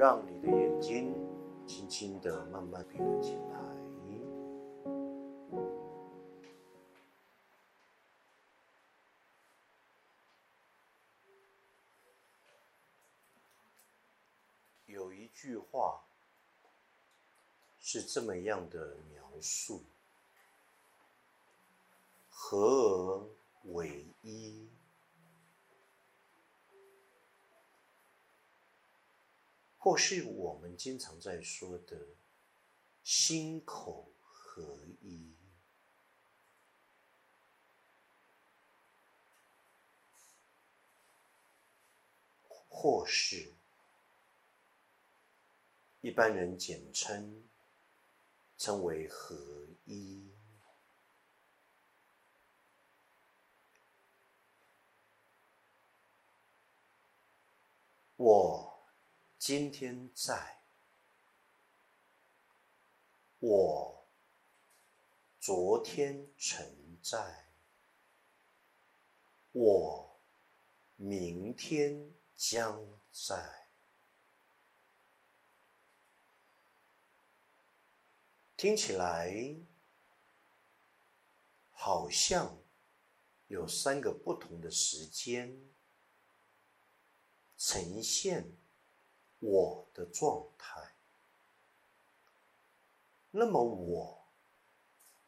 让你的眼睛轻轻的、慢慢闭了起来。有一句话是这么样的描述：和而为一。或是我们经常在说的“心口合一”，或是一般人简称称为“合一”。我。今天在，我昨天存在，我明天将在。听起来好像有三个不同的时间呈现。我的状态，那么我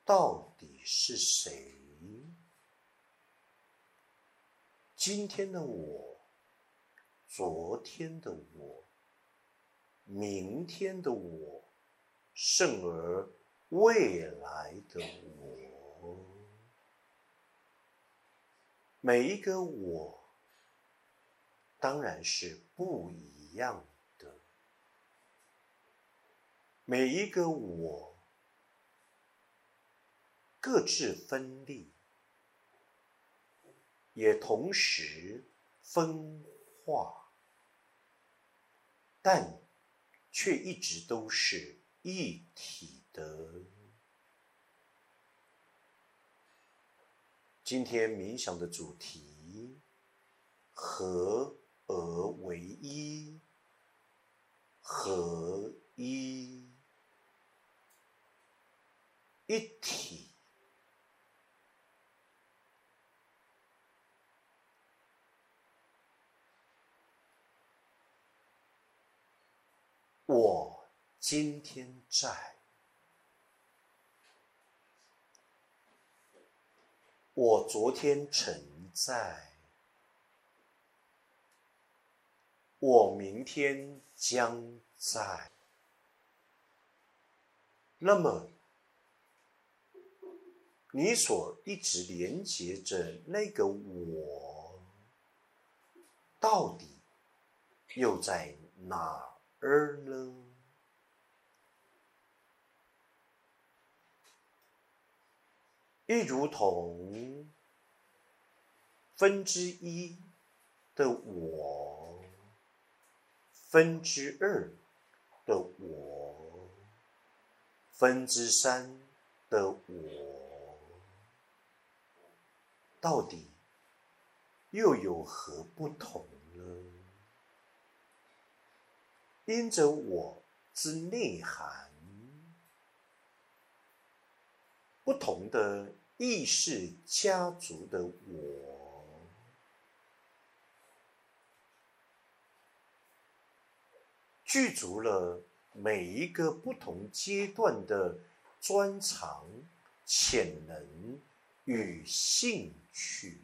到底是谁？今天的我，昨天的我，明天的我，甚而未来的我，每一个我，当然是不一样。每一个我各自分立，也同时分化，但却一直都是一体的。今天冥想的主题：合而为一，合一。一体，我今天在，我昨天存在，我明天将在，那么。你所一直连接着那个我，到底又在哪儿呢？一如同分之一的我，分之二的我，分之三的我。到底又有何不同呢？因着我之内涵，不同的意识家族的我，具足了每一个不同阶段的专长、潜能与兴趣。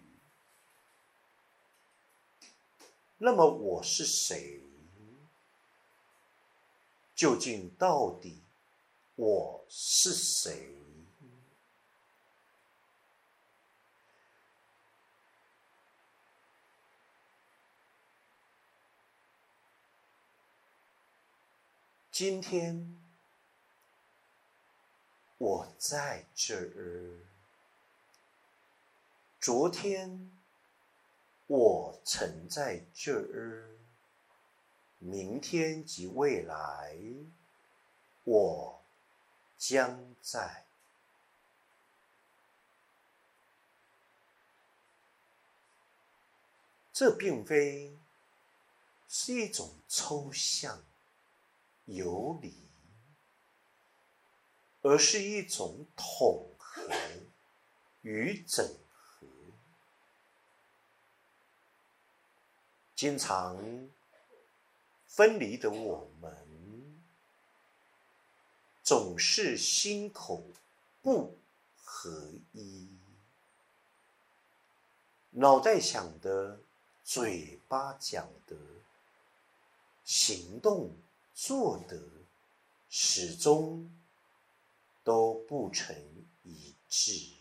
那么我是谁？究竟到底我是谁？今天我在这儿。昨天我曾在这儿，明天及未来我将在。这并非是一种抽象游离，而是一种统合与整合。经常分离的我们，总是心口不合一，脑袋想的。嘴巴讲的，行动做的，始终都不成一致。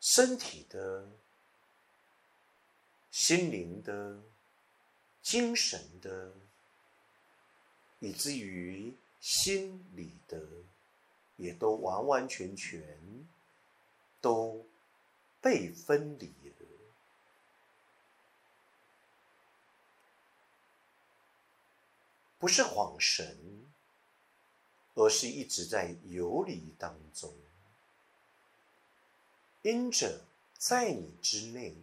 身体的、心灵的、精神的，以至于心理的，也都完完全全都。被分离了，不是恍神，而是一直在游离当中。因着在你之内，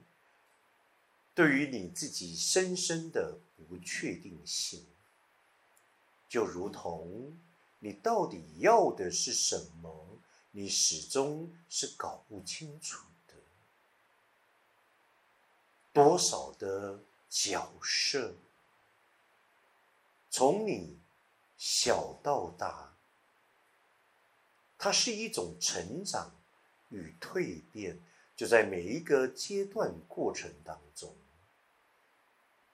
对于你自己深深的不确定性，就如同你到底要的是什么，你始终是搞不清楚的。多少的角色，从你小到大，它是一种成长与蜕变，就在每一个阶段过程当中。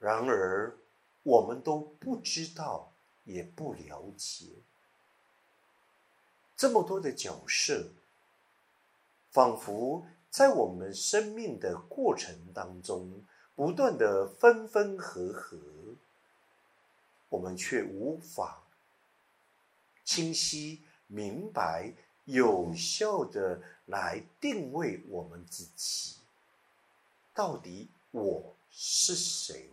然而，我们都不知道，也不了解，这么多的角色，仿佛。在我们生命的过程当中，不断的分分合合，我们却无法清晰明白、有效的来定位我们自己，到底我是谁？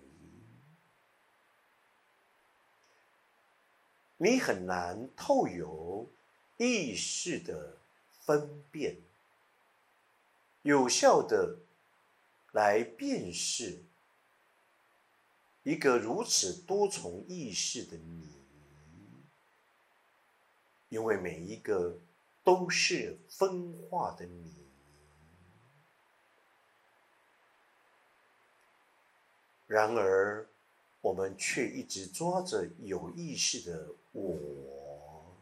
你很难透有意识的分辨。有效的来辨识一个如此多重意识的你，因为每一个都是分化的你。然而，我们却一直抓着有意识的我，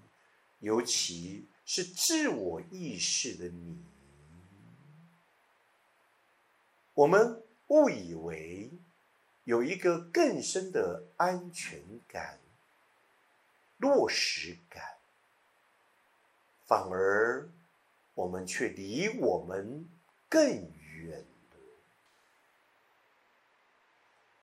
尤其是自我意识的你。我们误以为有一个更深的安全感、落实感，反而我们却离我们更远。